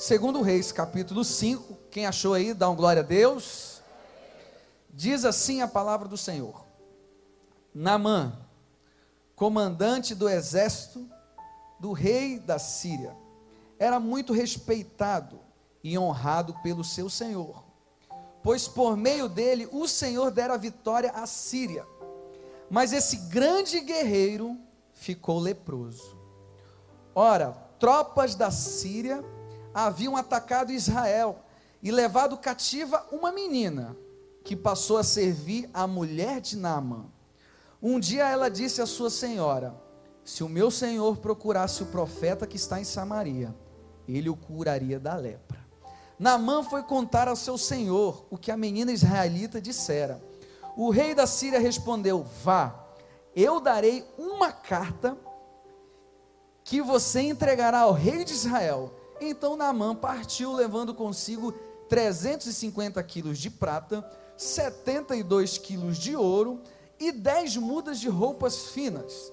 Segundo Reis, capítulo 5. Quem achou aí, dá um glória a Deus. Diz assim a palavra do Senhor. Namã, comandante do exército do rei da Síria, era muito respeitado e honrado pelo seu senhor, pois por meio dele o Senhor dera vitória à Síria. Mas esse grande guerreiro ficou leproso. Ora, tropas da Síria haviam atacado Israel e levado cativa uma menina, que passou a servir a mulher de Naamã. Um dia ela disse à sua senhora: Se o meu senhor procurasse o profeta que está em Samaria, ele o curaria da lepra. Naamã foi contar ao seu senhor o que a menina israelita dissera. O rei da Síria respondeu: Vá, eu darei uma carta que você entregará ao rei de Israel então Naamã partiu levando consigo 350 quilos de prata, 72 quilos de ouro e 10 mudas de roupas finas.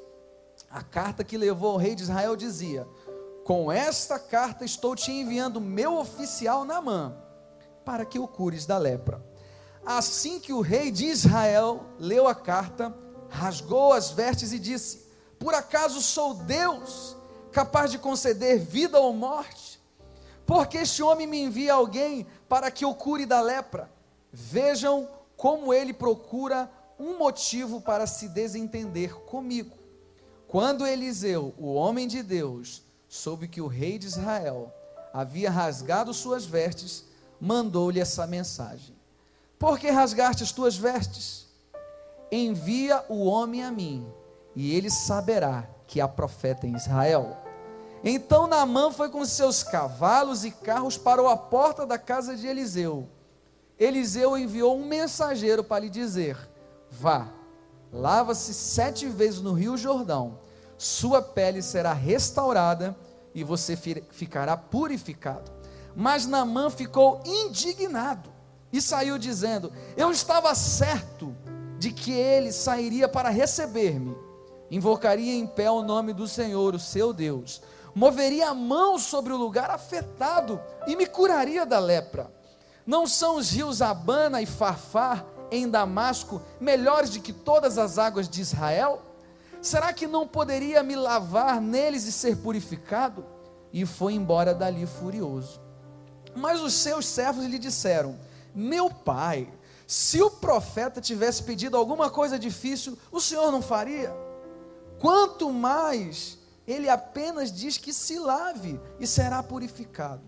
A carta que levou ao rei de Israel dizia: Com esta carta estou te enviando meu oficial Naamã, para que o cures da lepra. Assim que o rei de Israel leu a carta, rasgou as vestes e disse: Por acaso sou Deus, capaz de conceder vida ou morte? Porque este homem me envia alguém para que o cure da lepra. Vejam como ele procura um motivo para se desentender comigo. Quando Eliseu, o homem de Deus, soube que o rei de Israel havia rasgado suas vestes, mandou-lhe essa mensagem: Por que rasgaste as tuas vestes? Envia o homem a mim, e ele saberá que há profeta em Israel. Então Naamã foi com seus cavalos e carros para a porta da casa de Eliseu. Eliseu enviou um mensageiro para lhe dizer: Vá, lava-se sete vezes no rio Jordão, sua pele será restaurada e você ficará purificado. Mas Naamã ficou indignado e saiu dizendo: Eu estava certo de que ele sairia para receber-me, invocaria em pé o nome do Senhor, o seu Deus moveria a mão sobre o lugar afetado e me curaria da lepra. Não são os rios Abana e Farfar em Damasco melhores do que todas as águas de Israel? Será que não poderia me lavar neles e ser purificado? E foi embora dali furioso. Mas os seus servos lhe disseram: Meu pai, se o profeta tivesse pedido alguma coisa difícil, o senhor não faria? Quanto mais ele apenas diz que se lave e será purificado.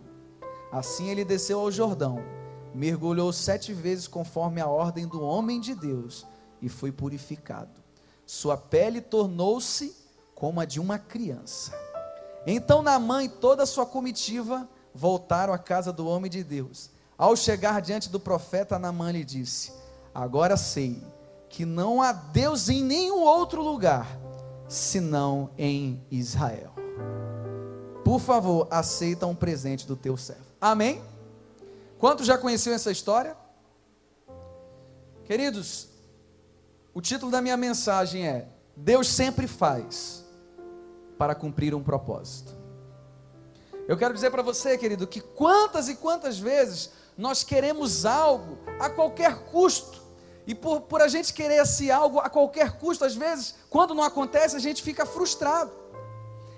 Assim ele desceu ao Jordão, mergulhou sete vezes conforme a ordem do homem de Deus e foi purificado. Sua pele tornou-se como a de uma criança. Então Naamã e toda a sua comitiva voltaram à casa do homem de Deus. Ao chegar diante do profeta, Naamã lhe disse: Agora sei que não há Deus em nenhum outro lugar senão em Israel. Por favor, aceita um presente do teu servo. Amém? Quantos já conheciam essa história? Queridos, o título da minha mensagem é: Deus sempre faz para cumprir um propósito. Eu quero dizer para você, querido, que quantas e quantas vezes nós queremos algo a qualquer custo, e por, por a gente querer esse algo a qualquer custo, às vezes, quando não acontece, a gente fica frustrado.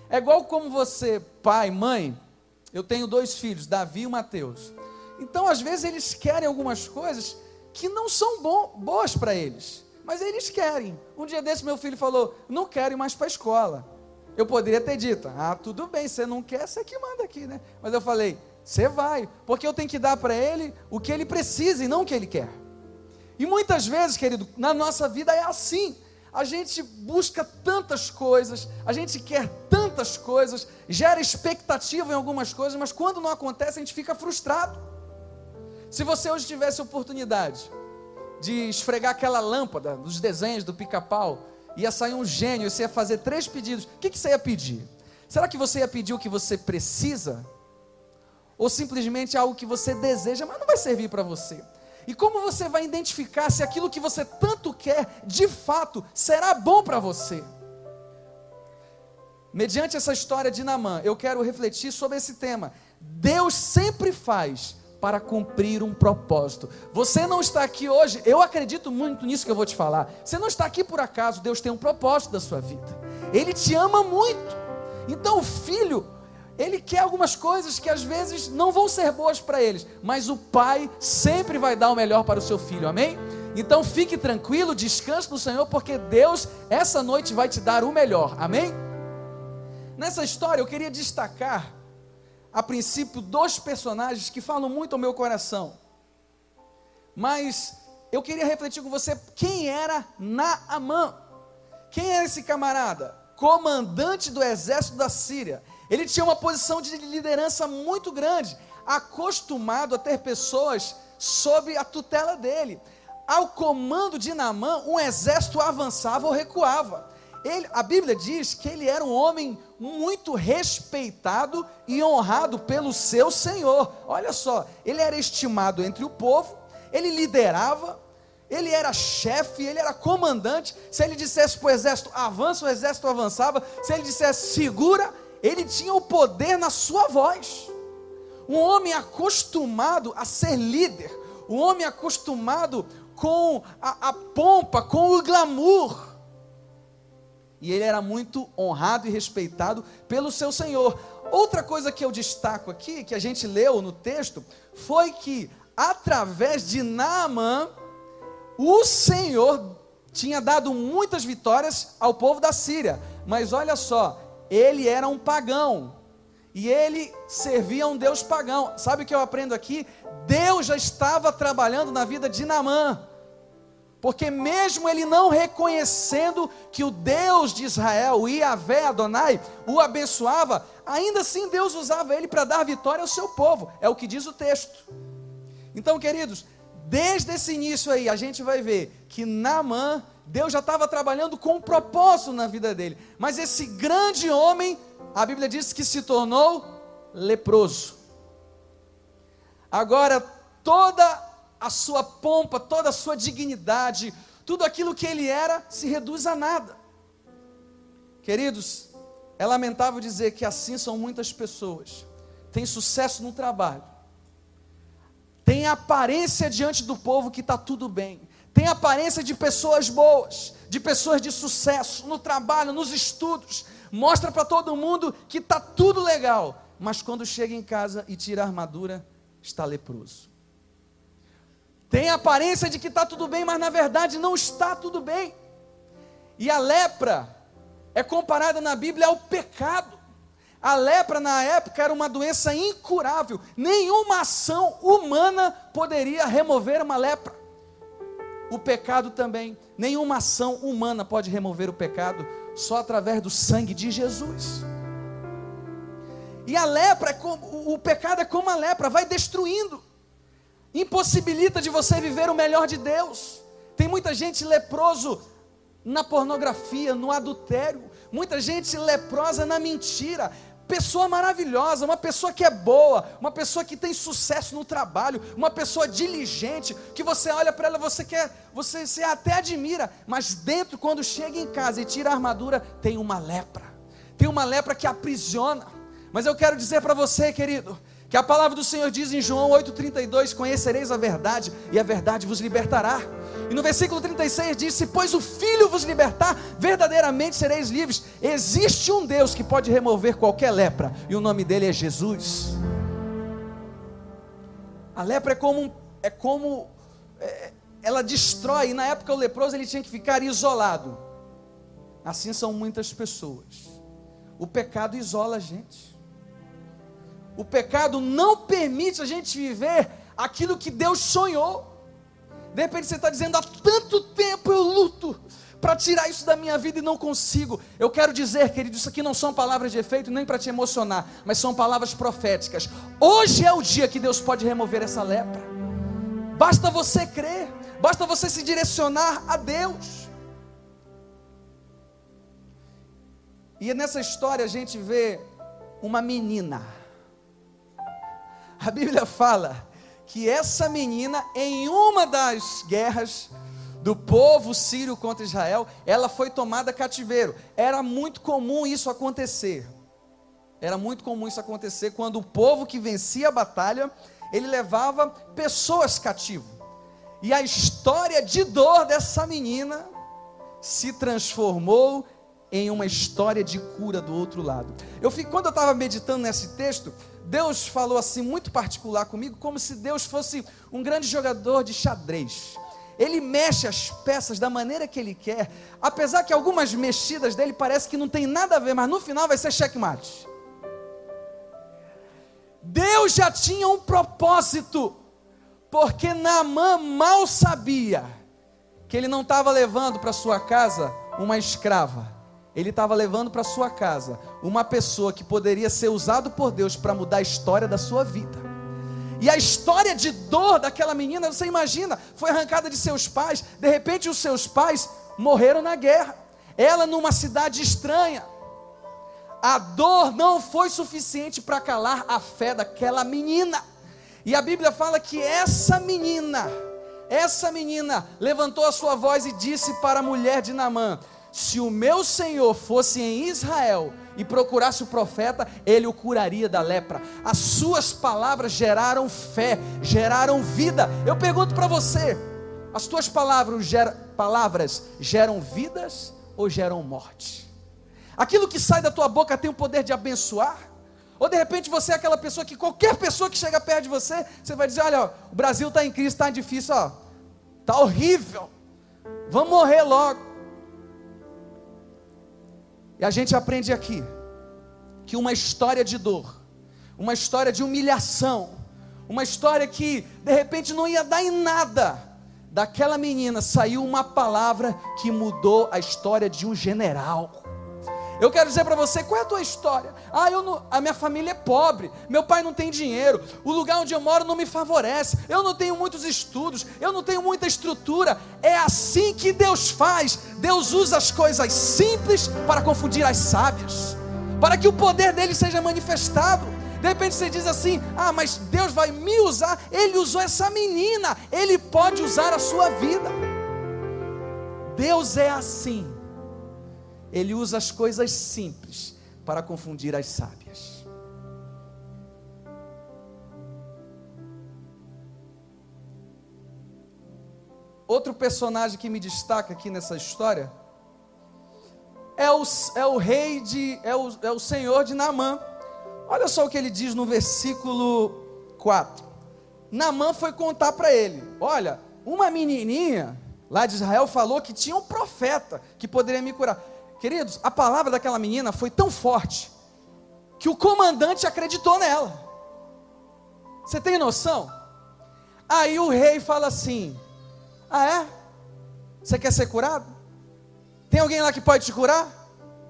É igual como você, pai, mãe, eu tenho dois filhos, Davi e Mateus. Então, às vezes, eles querem algumas coisas que não são bom, boas para eles, mas eles querem. Um dia desse, meu filho falou: Não quero ir mais para a escola. Eu poderia ter dito: Ah, tudo bem, você não quer, você que manda aqui, né? Mas eu falei: Você vai, porque eu tenho que dar para ele o que ele precisa e não o que ele quer. E muitas vezes, querido, na nossa vida é assim. A gente busca tantas coisas, a gente quer tantas coisas, gera expectativa em algumas coisas, mas quando não acontece, a gente fica frustrado. Se você hoje tivesse oportunidade de esfregar aquela lâmpada dos desenhos do pica-pau, ia sair um gênio, você ia fazer três pedidos, o que, que você ia pedir? Será que você ia pedir o que você precisa? Ou simplesmente algo que você deseja, mas não vai servir para você? E como você vai identificar se aquilo que você tanto quer, de fato, será bom para você? Mediante essa história de Namã, eu quero refletir sobre esse tema. Deus sempre faz para cumprir um propósito. Você não está aqui hoje, eu acredito muito nisso que eu vou te falar. Você não está aqui por acaso, Deus tem um propósito da sua vida. Ele te ama muito. Então o filho, ele quer algumas coisas que às vezes não vão ser boas para eles, mas o pai sempre vai dar o melhor para o seu filho. Amém? Então fique tranquilo, descanse no Senhor, porque Deus essa noite vai te dar o melhor. Amém? Nessa história eu queria destacar a princípio, dois personagens que falam muito ao meu coração. Mas eu queria refletir com você quem era Naamã. Quem era esse camarada? Comandante do exército da Síria. Ele tinha uma posição de liderança muito grande, acostumado a ter pessoas sob a tutela dele. Ao comando de Naamã, um exército avançava ou recuava. Ele, a Bíblia diz que ele era um homem muito respeitado e honrado pelo seu Senhor. Olha só, ele era estimado entre o povo, ele liderava, ele era chefe, ele era comandante. Se ele dissesse para o exército avança, o exército avançava. Se ele dissesse segura, ele tinha o poder na sua voz. Um homem acostumado a ser líder, um homem acostumado com a, a pompa, com o glamour e ele era muito honrado e respeitado pelo seu senhor. Outra coisa que eu destaco aqui, que a gente leu no texto, foi que através de Naamã, o Senhor tinha dado muitas vitórias ao povo da Síria. Mas olha só, ele era um pagão. E ele servia a um Deus pagão. Sabe o que eu aprendo aqui? Deus já estava trabalhando na vida de Naamã. Porque mesmo ele não reconhecendo que o Deus de Israel, o Iavé Adonai, o abençoava, ainda assim Deus usava ele para dar vitória ao seu povo. É o que diz o texto. Então, queridos, desde esse início aí, a gente vai ver que Naamã, Deus já estava trabalhando com um propósito na vida dele. Mas esse grande homem, a Bíblia diz que se tornou leproso. Agora, toda a sua pompa, toda a sua dignidade, tudo aquilo que ele era se reduz a nada. Queridos, é lamentável dizer que assim são muitas pessoas. Tem sucesso no trabalho, tem aparência diante do povo que está tudo bem, tem aparência de pessoas boas, de pessoas de sucesso no trabalho, nos estudos, mostra para todo mundo que está tudo legal, mas quando chega em casa e tira a armadura, está leproso. Tem aparência de que está tudo bem, mas na verdade não está tudo bem. E a lepra é comparada na Bíblia ao pecado. A lepra na época era uma doença incurável. Nenhuma ação humana poderia remover uma lepra. O pecado também. Nenhuma ação humana pode remover o pecado, só através do sangue de Jesus. E a lepra, é como, o pecado é como a lepra, vai destruindo impossibilita de você viver o melhor de Deus. Tem muita gente leproso na pornografia, no adultério, muita gente leprosa na mentira. Pessoa maravilhosa, uma pessoa que é boa, uma pessoa que tem sucesso no trabalho, uma pessoa diligente, que você olha para ela, você quer, você, você até admira, mas dentro, quando chega em casa e tira a armadura, tem uma lepra, tem uma lepra que aprisiona. Mas eu quero dizer para você, querido, que a palavra do Senhor diz em João 8,32: Conhecereis a verdade, e a verdade vos libertará. E no versículo 36 diz: Se pois o Filho vos libertar, verdadeiramente sereis livres. Existe um Deus que pode remover qualquer lepra, e o nome dele é Jesus. A lepra é como, é como é, ela destrói, e na época o leproso ele tinha que ficar isolado. Assim são muitas pessoas. O pecado isola a gente. O pecado não permite a gente viver aquilo que Deus sonhou. De repente você está dizendo: há tanto tempo eu luto para tirar isso da minha vida e não consigo. Eu quero dizer, querido, isso aqui não são palavras de efeito nem para te emocionar, mas são palavras proféticas. Hoje é o dia que Deus pode remover essa lepra. Basta você crer, basta você se direcionar a Deus. E nessa história a gente vê uma menina a Bíblia fala que essa menina, em uma das guerras do povo sírio contra Israel, ela foi tomada cativeiro. Era muito comum isso acontecer. Era muito comum isso acontecer quando o povo que vencia a batalha, ele levava pessoas cativo. E a história de dor dessa menina se transformou em uma história de cura do outro lado. Eu fico, quando eu estava meditando nesse texto, Deus falou assim muito particular comigo, como se Deus fosse um grande jogador de xadrez. Ele mexe as peças da maneira que ele quer, apesar que algumas mexidas dele parece que não tem nada a ver, mas no final vai ser checkmate. Deus já tinha um propósito, porque Naamã mal sabia que ele não estava levando para sua casa uma escrava ele estava levando para sua casa uma pessoa que poderia ser usado por Deus para mudar a história da sua vida. E a história de dor daquela menina, você imagina, foi arrancada de seus pais, de repente os seus pais morreram na guerra. Ela numa cidade estranha. A dor não foi suficiente para calar a fé daquela menina. E a Bíblia fala que essa menina, essa menina levantou a sua voz e disse para a mulher de Namã: se o meu Senhor fosse em Israel e procurasse o profeta, ele o curaria da lepra. As suas palavras geraram fé, geraram vida. Eu pergunto para você: as tuas palavras, geram, palavras geram vidas ou geram morte? Aquilo que sai da tua boca tem o poder de abençoar? Ou de repente você é aquela pessoa que qualquer pessoa que chega perto de você, você vai dizer: olha, o Brasil está em crise, está difícil, ó, está horrível, vamos morrer logo. E a gente aprende aqui que uma história de dor, uma história de humilhação, uma história que de repente não ia dar em nada, daquela menina saiu uma palavra que mudou a história de um general. Eu quero dizer para você qual é a tua história. Ah, eu não, a minha família é pobre, meu pai não tem dinheiro, o lugar onde eu moro não me favorece, eu não tenho muitos estudos, eu não tenho muita estrutura. É assim que Deus faz. Deus usa as coisas simples para confundir as sábias, para que o poder dele seja manifestado. De repente você diz assim: Ah, mas Deus vai me usar. Ele usou essa menina, ele pode usar a sua vida. Deus é assim. Ele usa as coisas simples para confundir as sábias. Outro personagem que me destaca aqui nessa história é o, é o rei de, é o, é o senhor de Naamã. Olha só o que ele diz no versículo 4. Naamã foi contar para ele: Olha, uma menininha lá de Israel falou que tinha um profeta que poderia me curar. Queridos, a palavra daquela menina foi tão forte que o comandante acreditou nela. Você tem noção? Aí o rei fala assim: Ah, é? Você quer ser curado? Tem alguém lá que pode te curar?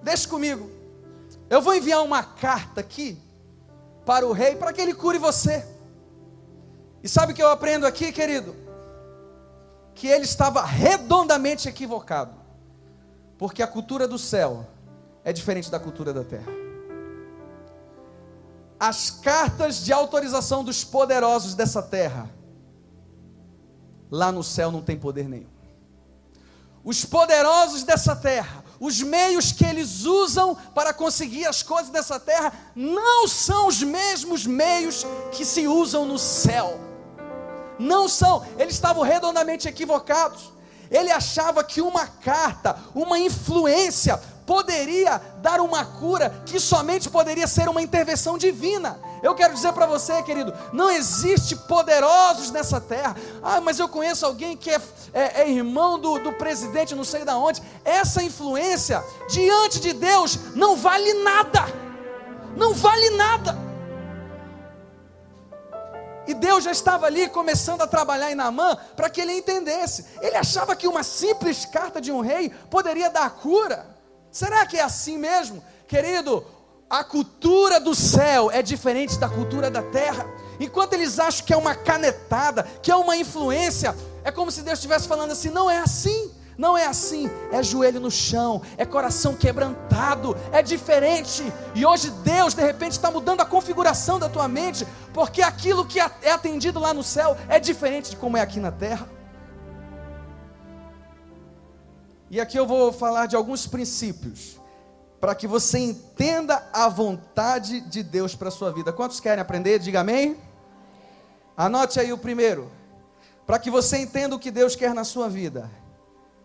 Deixa comigo. Eu vou enviar uma carta aqui para o rei para que ele cure você. E sabe o que eu aprendo aqui, querido? Que ele estava redondamente equivocado. Porque a cultura do céu é diferente da cultura da terra. As cartas de autorização dos poderosos dessa terra, lá no céu não tem poder nenhum. Os poderosos dessa terra, os meios que eles usam para conseguir as coisas dessa terra, não são os mesmos meios que se usam no céu. Não são, eles estavam redondamente equivocados. Ele achava que uma carta, uma influência, poderia dar uma cura que somente poderia ser uma intervenção divina. Eu quero dizer para você, querido, não existe poderosos nessa terra. Ah, mas eu conheço alguém que é, é, é irmão do, do presidente, não sei da onde. Essa influência diante de Deus não vale nada. Não vale nada. E Deus já estava ali começando a trabalhar em Naamã para que ele entendesse. Ele achava que uma simples carta de um rei poderia dar cura. Será que é assim mesmo? Querido, a cultura do céu é diferente da cultura da terra. Enquanto eles acham que é uma canetada, que é uma influência, é como se Deus estivesse falando assim: não é assim. Não é assim, é joelho no chão, é coração quebrantado, é diferente. E hoje Deus, de repente, está mudando a configuração da tua mente, porque aquilo que é atendido lá no céu é diferente de como é aqui na terra. E aqui eu vou falar de alguns princípios para que você entenda a vontade de Deus para a sua vida. Quantos querem aprender? Diga amém. Anote aí o primeiro. Para que você entenda o que Deus quer na sua vida,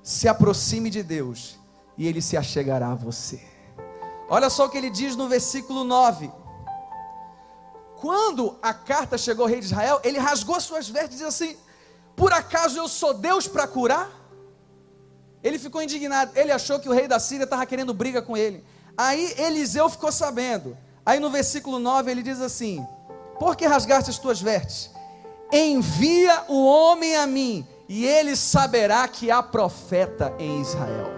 se aproxime de Deus e Ele se achegará a você. Olha só o que ele diz no versículo 9. Quando a carta chegou ao rei de Israel, ele rasgou suas vestes e disse assim: Por acaso eu sou Deus para curar? Ele ficou indignado, ele achou que o rei da Síria estava querendo briga com ele. Aí Eliseu ficou sabendo. Aí no versículo 9 ele diz assim: Por que rasgaste as tuas vestes? Envia o homem a mim, e ele saberá que há profeta em Israel.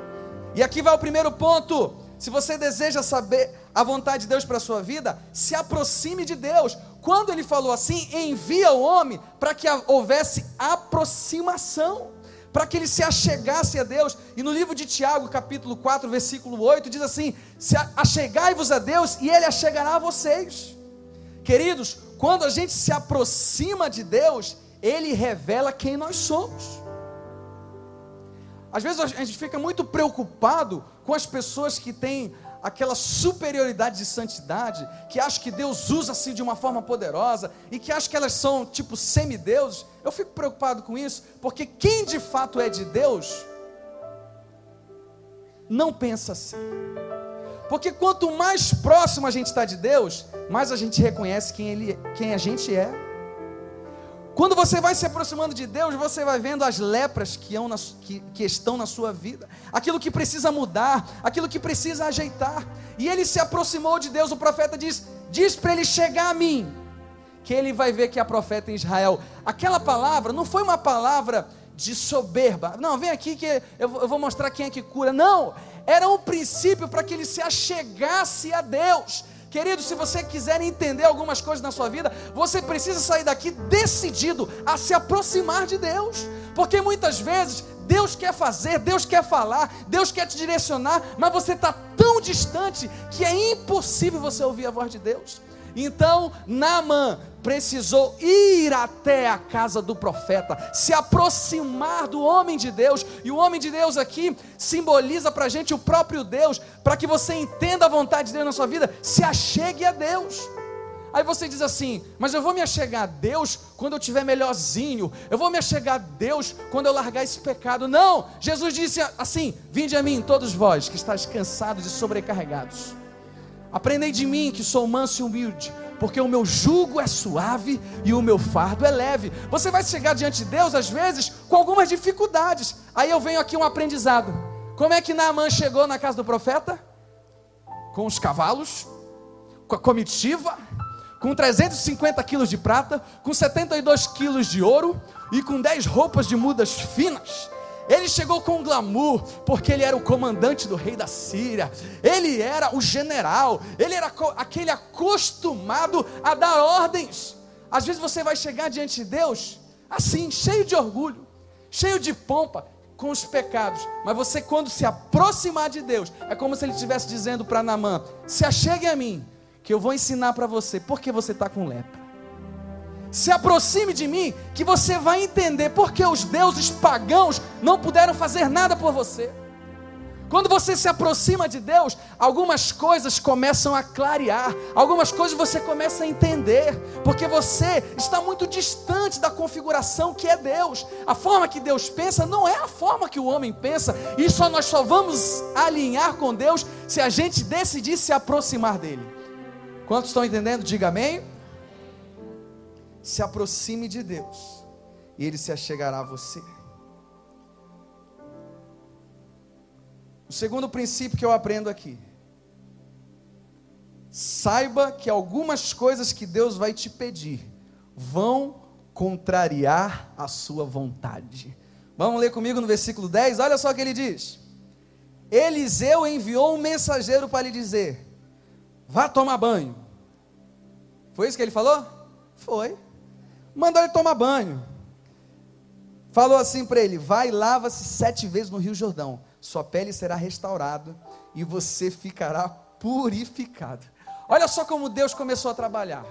E aqui vai o primeiro ponto. Se você deseja saber a vontade de Deus para a sua vida, se aproxime de Deus. Quando ele falou assim, envia o homem para que houvesse aproximação, para que ele se achegasse a Deus. E no livro de Tiago, capítulo 4, versículo 8, diz assim: Se achegai-vos a Deus e ele achegará a vocês. Queridos, quando a gente se aproxima de Deus, ele revela quem nós somos. Às vezes a gente fica muito preocupado com as pessoas que têm aquela superioridade de santidade, que acham que Deus usa assim de uma forma poderosa e que acham que elas são tipo semideuses. Eu fico preocupado com isso, porque quem de fato é de Deus não pensa assim. Porque quanto mais próximo a gente está de Deus, mais a gente reconhece quem, ele, quem a gente é. Quando você vai se aproximando de Deus, você vai vendo as lepras que, estão na sua vida, aquilo que precisa mudar, aquilo que precisa ajeitar. E ele se aproximou de Deus, o profeta diz: diz para ele chegar a mim, que ele vai ver que é profeta em Israel. Aquela palavra não foi uma palavra de soberba, não, vem aqui que eu vou mostrar quem é que cura. Não, era um princípio para que ele se achegasse a Deus Querido, se você quiser entender algumas coisas na sua vida, você precisa sair daqui decidido a se aproximar de Deus, porque muitas vezes Deus quer fazer, Deus quer falar, Deus quer te direcionar, mas você está tão distante que é impossível você ouvir a voz de Deus. Então, Naamã precisou ir até a casa do profeta, se aproximar do homem de Deus, e o homem de Deus aqui simboliza para a gente o próprio Deus, para que você entenda a vontade de Deus na sua vida, se achegue a Deus. Aí você diz assim, mas eu vou me achegar a Deus quando eu tiver melhorzinho, eu vou me achegar a Deus quando eu largar esse pecado. Não, Jesus disse assim: Vinde a mim, todos vós que estáis cansados e sobrecarregados Aprendei de mim que sou manso e humilde, porque o meu jugo é suave e o meu fardo é leve. Você vai chegar diante de Deus, às vezes, com algumas dificuldades. Aí eu venho aqui um aprendizado. Como é que Naamã chegou na casa do profeta? Com os cavalos, com a comitiva, com 350 quilos de prata, com 72 quilos de ouro e com 10 roupas de mudas finas. Ele chegou com glamour, porque ele era o comandante do rei da Síria, ele era o general, ele era aquele acostumado a dar ordens. Às vezes você vai chegar diante de Deus assim, cheio de orgulho, cheio de pompa, com os pecados, mas você, quando se aproximar de Deus, é como se ele estivesse dizendo para Namã: se achegue a mim, que eu vou ensinar para você, porque você está com lepra se aproxime de mim, que você vai entender porque os deuses pagãos não puderam fazer nada por você. Quando você se aproxima de Deus, algumas coisas começam a clarear, algumas coisas você começa a entender, porque você está muito distante da configuração que é Deus. A forma que Deus pensa não é a forma que o homem pensa, e só nós só vamos alinhar com Deus se a gente decidir se aproximar dele. Quantos estão entendendo? Diga amém se aproxime de Deus e Ele se achegará a você. O segundo princípio que eu aprendo aqui. Saiba que algumas coisas que Deus vai te pedir vão contrariar a sua vontade. Vamos ler comigo no versículo 10, olha só o que ele diz. Eliseu enviou um mensageiro para lhe dizer: Vá tomar banho. Foi isso que ele falou? Foi mandou ele tomar banho. Falou assim para ele: vai e lava-se sete vezes no Rio Jordão, sua pele será restaurada e você ficará purificado. Olha só como Deus começou a trabalhar.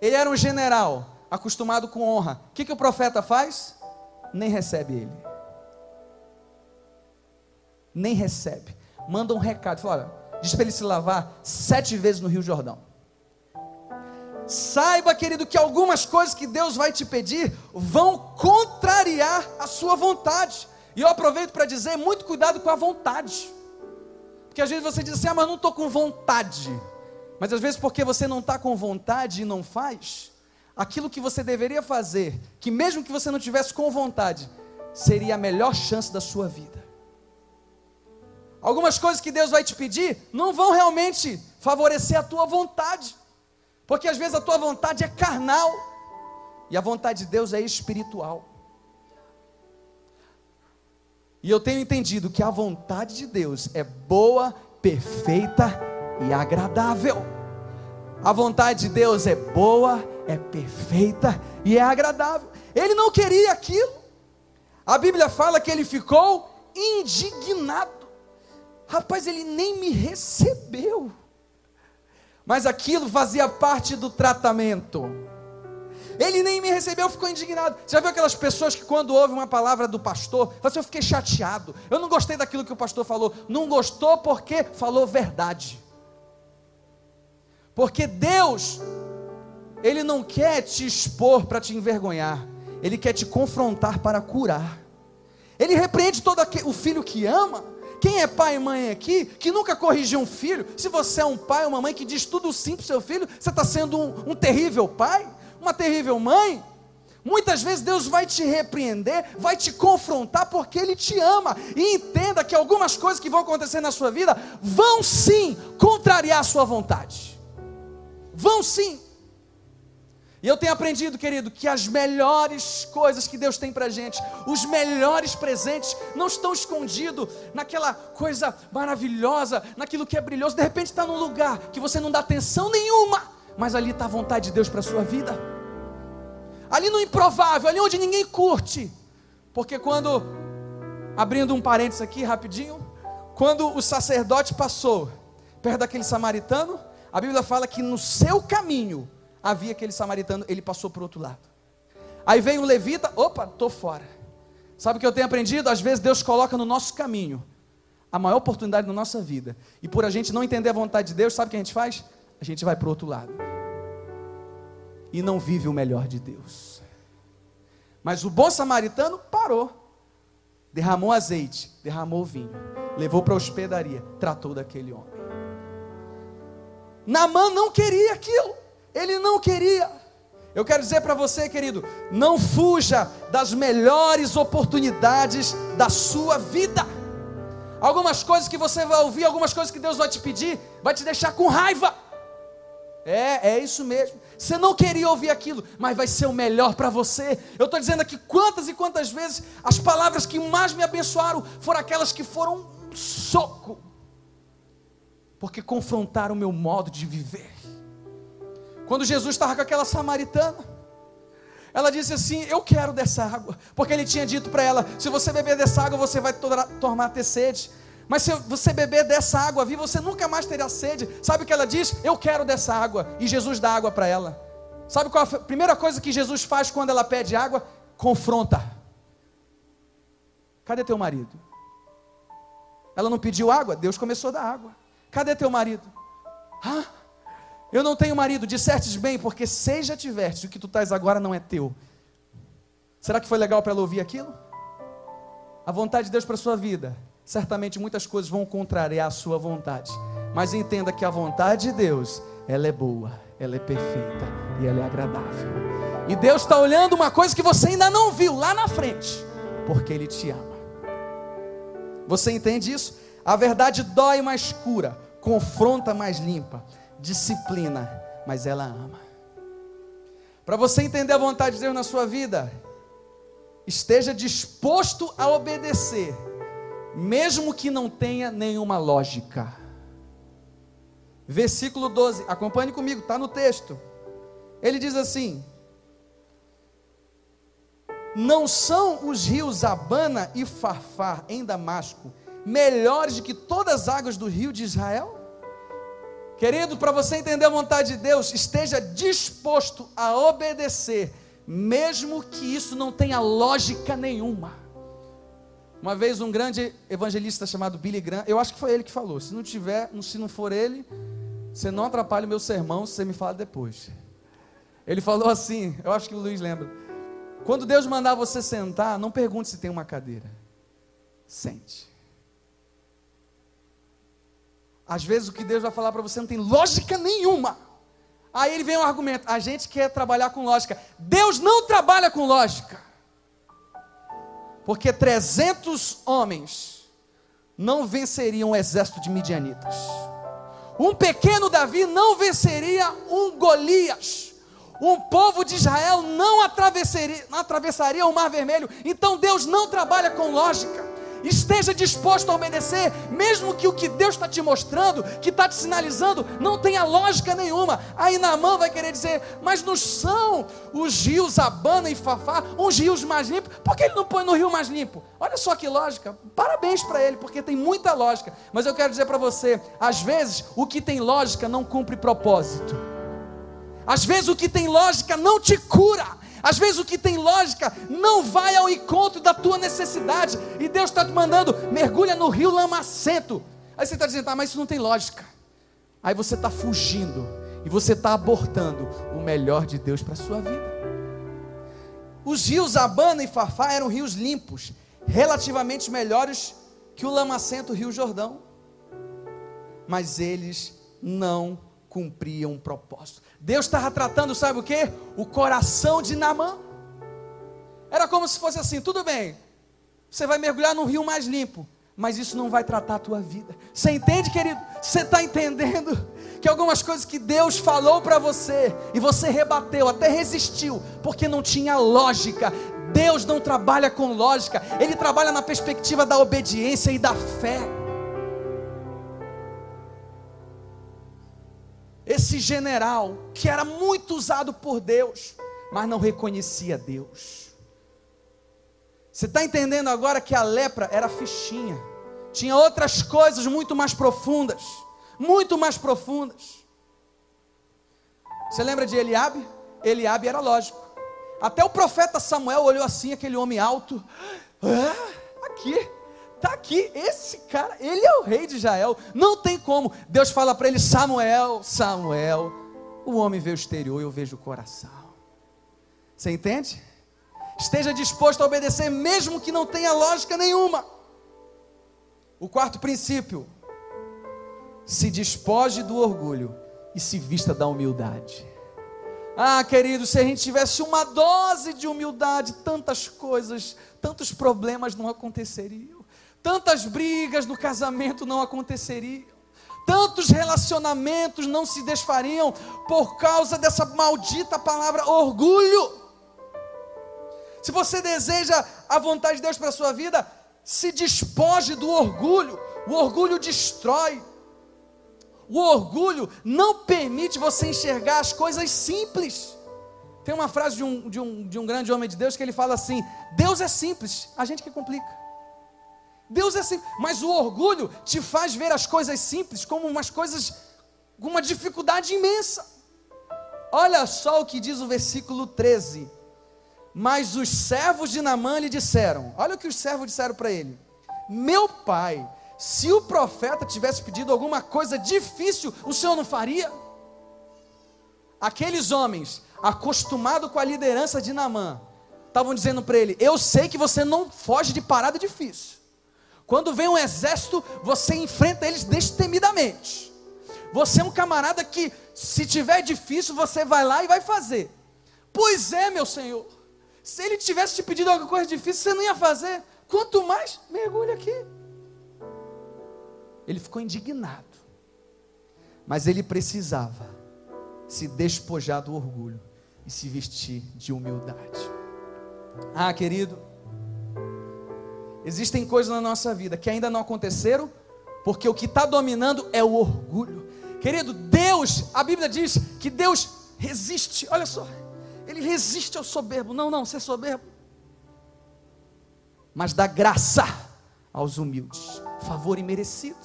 Ele era um general, acostumado com honra. O que, que o profeta faz? Nem recebe ele. Nem recebe. Manda um recado. Fala: olha, diz para ele se lavar sete vezes no Rio Jordão. Saiba, querido, que algumas coisas que Deus vai te pedir vão contrariar a sua vontade. E eu aproveito para dizer: muito cuidado com a vontade. Porque às vezes você diz assim: ah, mas não estou com vontade. Mas às vezes, porque você não está com vontade e não faz, aquilo que você deveria fazer, que mesmo que você não tivesse com vontade, seria a melhor chance da sua vida. Algumas coisas que Deus vai te pedir não vão realmente favorecer a tua vontade, porque às vezes a tua vontade é carnal e a vontade de Deus é espiritual. E eu tenho entendido que a vontade de Deus é boa, perfeita e agradável. A vontade de Deus é boa, é perfeita e é agradável. Ele não queria aquilo. A Bíblia fala que ele ficou indignado. Rapaz, ele nem me recebeu. Mas aquilo fazia parte do tratamento. Ele nem me recebeu, ficou indignado. Já viu aquelas pessoas que quando ouvem uma palavra do pastor, falam assim, eu fiquei chateado. Eu não gostei daquilo que o pastor falou. Não gostou porque falou verdade. Porque Deus, Ele não quer te expor para te envergonhar. Ele quer te confrontar para curar. Ele repreende todo o filho que ama. Quem é pai e mãe aqui que nunca corrigiu um filho? Se você é um pai ou uma mãe que diz tudo sim para o seu filho, você está sendo um, um terrível pai, uma terrível mãe. Muitas vezes Deus vai te repreender, vai te confrontar porque Ele te ama. E entenda que algumas coisas que vão acontecer na sua vida vão sim contrariar a sua vontade. Vão sim. E eu tenho aprendido, querido, que as melhores coisas que Deus tem para gente, os melhores presentes, não estão escondidos naquela coisa maravilhosa, naquilo que é brilhoso. De repente está num lugar que você não dá atenção nenhuma, mas ali está a vontade de Deus para a sua vida. Ali no improvável, ali onde ninguém curte. Porque quando, abrindo um parênteses aqui rapidinho, quando o sacerdote passou perto daquele samaritano, a Bíblia fala que no seu caminho havia aquele samaritano, ele passou para o outro lado. Aí vem o levita, opa, estou fora. Sabe o que eu tenho aprendido? Às vezes Deus coloca no nosso caminho a maior oportunidade da nossa vida. E por a gente não entender a vontade de Deus, sabe o que a gente faz? A gente vai para o outro lado. E não vive o melhor de Deus. Mas o bom samaritano parou. Derramou azeite, derramou vinho, levou para a hospedaria, tratou daquele homem. Namã não queria aquilo. Ele não queria. Eu quero dizer para você, querido, não fuja das melhores oportunidades da sua vida. Algumas coisas que você vai ouvir, algumas coisas que Deus vai te pedir, vai te deixar com raiva. É, é isso mesmo. Você não queria ouvir aquilo, mas vai ser o melhor para você. Eu estou dizendo aqui quantas e quantas vezes as palavras que mais me abençoaram foram aquelas que foram um soco, porque confrontaram o meu modo de viver. Quando Jesus estava com aquela samaritana, ela disse assim: Eu quero dessa água, porque ele tinha dito para ela: Se você beber dessa água, você vai tomar ter sede. Mas se você beber dessa água viva, você nunca mais terá sede. Sabe o que ela diz? Eu quero dessa água. E Jesus dá água para ela. Sabe qual a primeira coisa que Jesus faz quando ela pede água? Confronta. Cadê teu marido? Ela não pediu água, Deus começou a dar água. Cadê teu marido? Ah, eu não tenho marido, dissertes bem, porque seja tiveste, o que tu estás agora não é teu. Será que foi legal para ela ouvir aquilo? A vontade de Deus para a sua vida, certamente muitas coisas vão contrariar a sua vontade. Mas entenda que a vontade de Deus, ela é boa, ela é perfeita e ela é agradável. E Deus está olhando uma coisa que você ainda não viu lá na frente, porque Ele te ama. Você entende isso? A verdade dói mais cura, confronta mais limpa disciplina, mas ela ama. Para você entender a vontade de Deus na sua vida, esteja disposto a obedecer, mesmo que não tenha nenhuma lógica. Versículo 12, acompanhe comigo, está no texto. Ele diz assim: Não são os rios Abana e Farfar em Damasco melhores do que todas as águas do rio de Israel? Querido, para você entender a vontade de Deus, esteja disposto a obedecer, mesmo que isso não tenha lógica nenhuma. Uma vez um grande evangelista chamado Billy Graham, eu acho que foi ele que falou. Se não tiver, se não for ele, você não atrapalha o meu sermão, se você me fala depois. Ele falou assim, eu acho que o Luiz lembra. Quando Deus mandar você sentar, não pergunte se tem uma cadeira. Sente. Às vezes o que Deus vai falar para você não tem lógica nenhuma. Aí ele vem um argumento: a gente quer trabalhar com lógica. Deus não trabalha com lógica. Porque 300 homens não venceriam o exército de midianitas. Um pequeno Davi não venceria um Golias. Um povo de Israel não atravessaria, não atravessaria o Mar Vermelho. Então Deus não trabalha com lógica. Esteja disposto a obedecer, mesmo que o que Deus está te mostrando, que está te sinalizando, não tenha lógica nenhuma. Aí Naamã vai querer dizer, mas não são os rios Abana e Fafá, uns rios mais limpos, por que ele não põe no rio mais limpo? Olha só que lógica, parabéns para ele, porque tem muita lógica. Mas eu quero dizer para você, às vezes o que tem lógica não cumpre propósito. Às vezes o que tem lógica não te cura. Às vezes o que tem lógica não vai ao encontro da tua necessidade. E Deus está te mandando, mergulha no rio lamacento. Aí você está dizendo, ah, mas isso não tem lógica. Aí você está fugindo e você está abortando o melhor de Deus para a sua vida. Os rios Abana e Fafá eram rios limpos, relativamente melhores que o lamacento Rio Jordão. Mas eles não cumpriam um propósito. Deus estava tratando, sabe o que? O coração de Namã. Era como se fosse assim: tudo bem, você vai mergulhar num rio mais limpo, mas isso não vai tratar a tua vida. Você entende, querido? Você está entendendo que algumas coisas que Deus falou para você e você rebateu, até resistiu, porque não tinha lógica. Deus não trabalha com lógica, Ele trabalha na perspectiva da obediência e da fé. Esse general que era muito usado por Deus, mas não reconhecia Deus. Você está entendendo agora que a lepra era fichinha, tinha outras coisas muito mais profundas, muito mais profundas. Você lembra de Eliabe? Eliabe era lógico. Até o profeta Samuel olhou assim, aquele homem alto. Ah, aqui, Está aqui, esse cara, ele é o rei de Israel. Não tem como. Deus fala para ele: Samuel, Samuel. O homem vê o exterior, eu vejo o coração. Você entende? Esteja disposto a obedecer, mesmo que não tenha lógica nenhuma. O quarto princípio: se despoje do orgulho e se vista da humildade. Ah, querido, se a gente tivesse uma dose de humildade, tantas coisas, tantos problemas não aconteceriam tantas brigas no casamento não aconteceriam, tantos relacionamentos não se desfariam por causa dessa maldita palavra orgulho. Se você deseja a vontade de Deus para a sua vida, se despoje do orgulho. O orgulho destrói. O orgulho não permite você enxergar as coisas simples. Tem uma frase de um, de um, de um grande homem de Deus que ele fala assim: Deus é simples, a gente que complica. Deus é assim, mas o orgulho te faz ver as coisas simples como umas coisas com uma dificuldade imensa. Olha só o que diz o versículo 13. Mas os servos de Namã lhe disseram: Olha o que os servos disseram para ele: Meu pai, se o profeta tivesse pedido alguma coisa difícil, o senhor não faria? Aqueles homens, acostumados com a liderança de Namã, estavam dizendo para ele: Eu sei que você não foge de parada difícil. Quando vem um exército, você enfrenta eles destemidamente. Você é um camarada que, se tiver difícil, você vai lá e vai fazer. Pois é, meu Senhor. Se ele tivesse te pedido alguma coisa difícil, você não ia fazer. Quanto mais, mergulha aqui. Ele ficou indignado. Mas ele precisava se despojar do orgulho e se vestir de humildade. Ah, querido, Existem coisas na nossa vida que ainda não aconteceram, porque o que está dominando é o orgulho. Querido, Deus, a Bíblia diz que Deus resiste, olha só, Ele resiste ao soberbo. Não, não, ser soberbo, mas dá graça aos humildes, favor imerecido.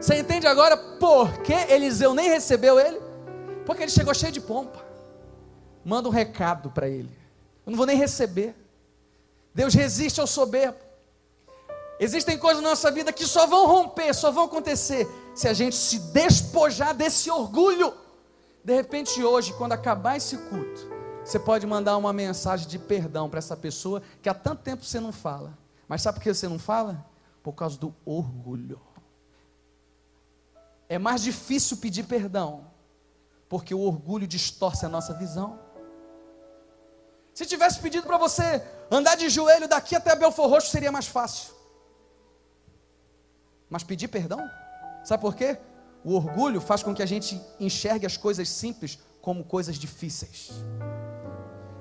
Você entende agora por que Eliseu nem recebeu ele? Porque ele chegou cheio de pompa. Manda um recado para ele. Eu não vou nem receber. Deus resiste ao soberbo. Existem coisas na nossa vida que só vão romper, só vão acontecer se a gente se despojar desse orgulho. De repente, hoje, quando acabar esse culto, você pode mandar uma mensagem de perdão para essa pessoa que há tanto tempo você não fala. Mas sabe por que você não fala? Por causa do orgulho. É mais difícil pedir perdão, porque o orgulho distorce a nossa visão. Se tivesse pedido para você andar de joelho daqui até Belfor Roxo, seria mais fácil. Mas pedir perdão? Sabe por quê? O orgulho faz com que a gente enxergue as coisas simples como coisas difíceis.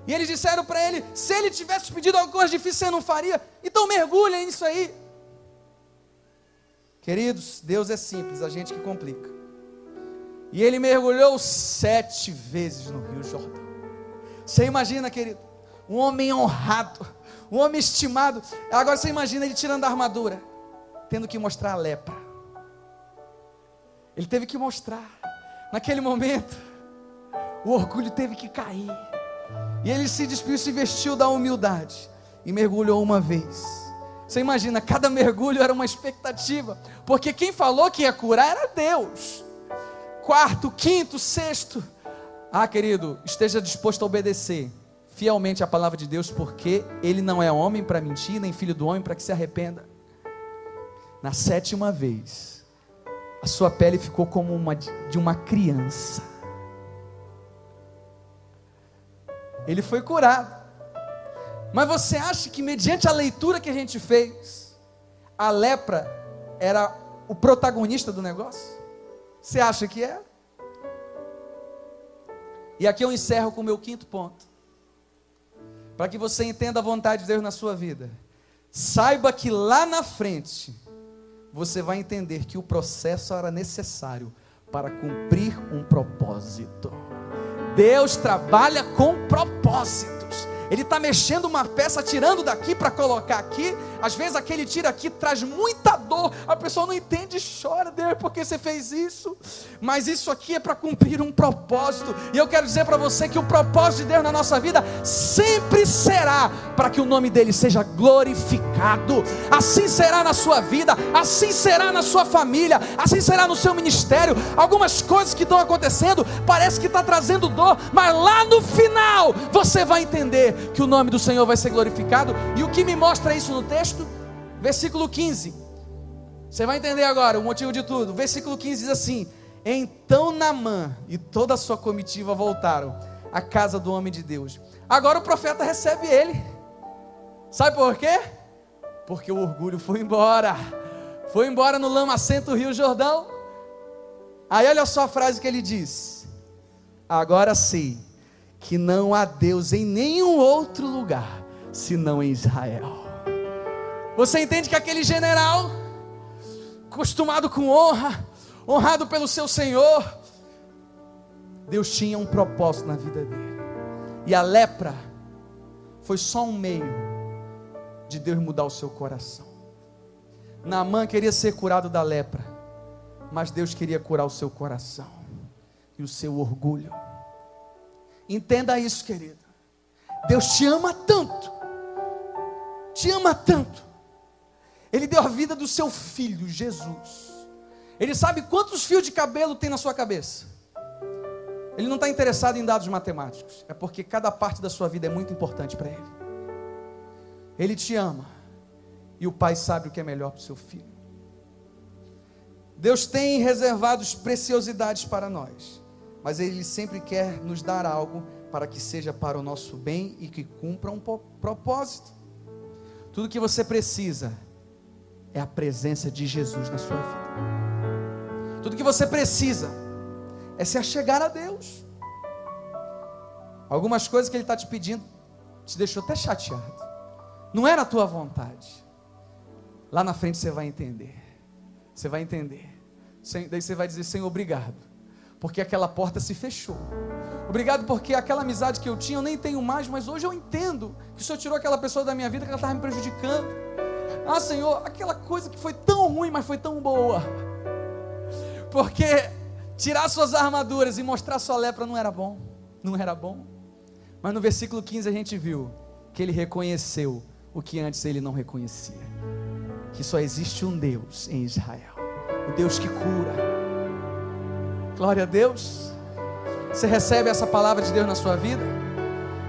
E eles disseram para ele: se ele tivesse pedido alguma coisa difícil, você não faria. Então mergulha nisso aí. Queridos, Deus é simples, a gente que complica. E ele mergulhou sete vezes no Rio Jordão. Você imagina, querido, um homem honrado, um homem estimado. Agora você imagina ele tirando a armadura, tendo que mostrar a lepra. Ele teve que mostrar. Naquele momento, o orgulho teve que cair. E ele se despiu, se vestiu da humildade e mergulhou uma vez. Você imagina, cada mergulho era uma expectativa, porque quem falou que ia curar era Deus. Quarto, quinto, sexto. Ah, querido, esteja disposto a obedecer fielmente a palavra de Deus, porque ele não é homem para mentir, nem filho do homem para que se arrependa. Na sétima vez, a sua pele ficou como uma de uma criança. Ele foi curado. Mas você acha que, mediante a leitura que a gente fez, a lepra era o protagonista do negócio? Você acha que é? E aqui eu encerro com o meu quinto ponto. Para que você entenda a vontade de Deus na sua vida. Saiba que lá na frente, você vai entender que o processo era necessário para cumprir um propósito. Deus trabalha com propósitos. Ele está mexendo uma peça, tirando daqui para colocar aqui. Às vezes aquele tira aqui traz muita dor. A pessoa não entende e chora, Deus, por que você fez isso? Mas isso aqui é para cumprir um propósito. E eu quero dizer para você que o propósito de Deus na nossa vida sempre será para que o nome dele seja glorificado. Assim será na sua vida, assim será na sua família, assim será no seu ministério. Algumas coisas que estão acontecendo parece que está trazendo dor, mas lá no final você vai entender que o nome do Senhor vai ser glorificado. E o que me mostra isso no texto? Versículo 15. Você vai entender agora o motivo de tudo. Versículo 15 diz assim: Então Namã e toda a sua comitiva voltaram à casa do homem de Deus. Agora o profeta recebe ele. Sabe por quê? Porque o orgulho foi embora. Foi embora no lamacento Rio Jordão. Aí olha só a frase que ele diz: Agora sei que não há Deus em nenhum outro lugar senão em Israel. Você entende que aquele general, acostumado com honra, honrado pelo seu Senhor, Deus tinha um propósito na vida dele. E a lepra foi só um meio de Deus mudar o seu coração. Naamã queria ser curado da lepra, mas Deus queria curar o seu coração e o seu orgulho. Entenda isso, querido. Deus te ama tanto, te ama tanto. Ele deu a vida do seu filho, Jesus. Ele sabe quantos fios de cabelo tem na sua cabeça. Ele não está interessado em dados matemáticos, é porque cada parte da sua vida é muito importante para Ele. Ele te ama, e o Pai sabe o que é melhor para o seu filho. Deus tem reservado preciosidades para nós mas Ele sempre quer nos dar algo para que seja para o nosso bem e que cumpra um propósito. Tudo que você precisa é a presença de Jesus na sua vida. Tudo que você precisa é se achegar a Deus. Algumas coisas que Ele está te pedindo te deixou até chateado. Não era a tua vontade. Lá na frente você vai entender. Você vai entender. Daí você vai dizer, Senhor, obrigado porque aquela porta se fechou. Obrigado porque aquela amizade que eu tinha eu nem tenho mais, mas hoje eu entendo que o Senhor tirou aquela pessoa da minha vida que ela estava me prejudicando. Ah, Senhor, aquela coisa que foi tão ruim, mas foi tão boa. Porque tirar suas armaduras e mostrar sua lepra não era bom, não era bom. Mas no versículo 15 a gente viu que ele reconheceu o que antes ele não reconhecia. que só existe um Deus em Israel, o Deus que cura. Glória a Deus. Você recebe essa palavra de Deus na sua vida?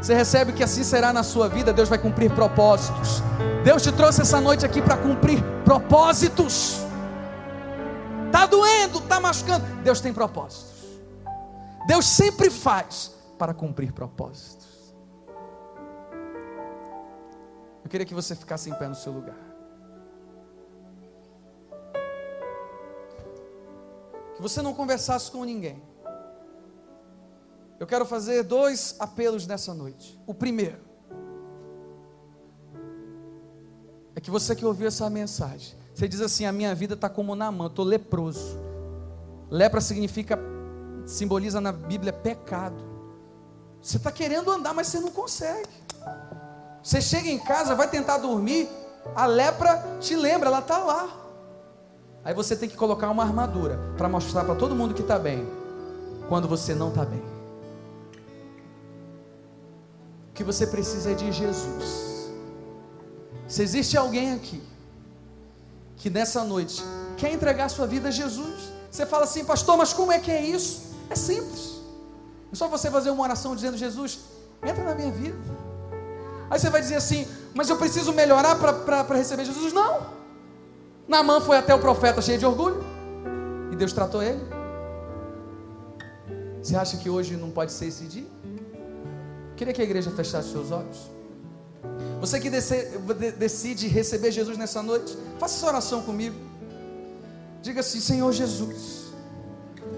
Você recebe que assim será na sua vida, Deus vai cumprir propósitos. Deus te trouxe essa noite aqui para cumprir propósitos. Tá doendo, tá machucando. Deus tem propósitos. Deus sempre faz para cumprir propósitos. Eu queria que você ficasse em pé no seu lugar. Que você não conversasse com ninguém. Eu quero fazer dois apelos nessa noite. O primeiro é que você que ouviu essa mensagem, você diz assim: a minha vida está como na mão, estou leproso. Lepra significa, simboliza na Bíblia pecado. Você está querendo andar, mas você não consegue. Você chega em casa, vai tentar dormir, a lepra te lembra, ela está lá. Aí você tem que colocar uma armadura para mostrar para todo mundo que está bem, quando você não está bem. O que você precisa é de Jesus. Se existe alguém aqui que nessa noite quer entregar sua vida a Jesus, você fala assim, pastor, mas como é que é isso? É simples. É só você fazer uma oração dizendo: Jesus, entra na minha vida. Aí você vai dizer assim, mas eu preciso melhorar para receber Jesus? Não. Naamã foi até o profeta cheio de orgulho e Deus tratou ele. Você acha que hoje não pode ser esse dia? Queria que a igreja fechasse seus olhos. Você que decide receber Jesus nessa noite, faça essa oração comigo. Diga assim: Senhor Jesus,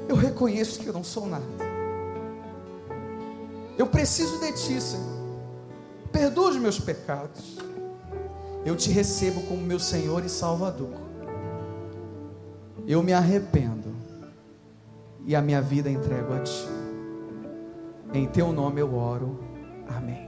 eu reconheço que eu não sou nada. Eu preciso de Ti, Senhor. Perdoa os meus pecados. Eu te recebo como meu Senhor e Salvador. Eu me arrependo e a minha vida entrego a Ti. Em Teu nome eu oro. Amém.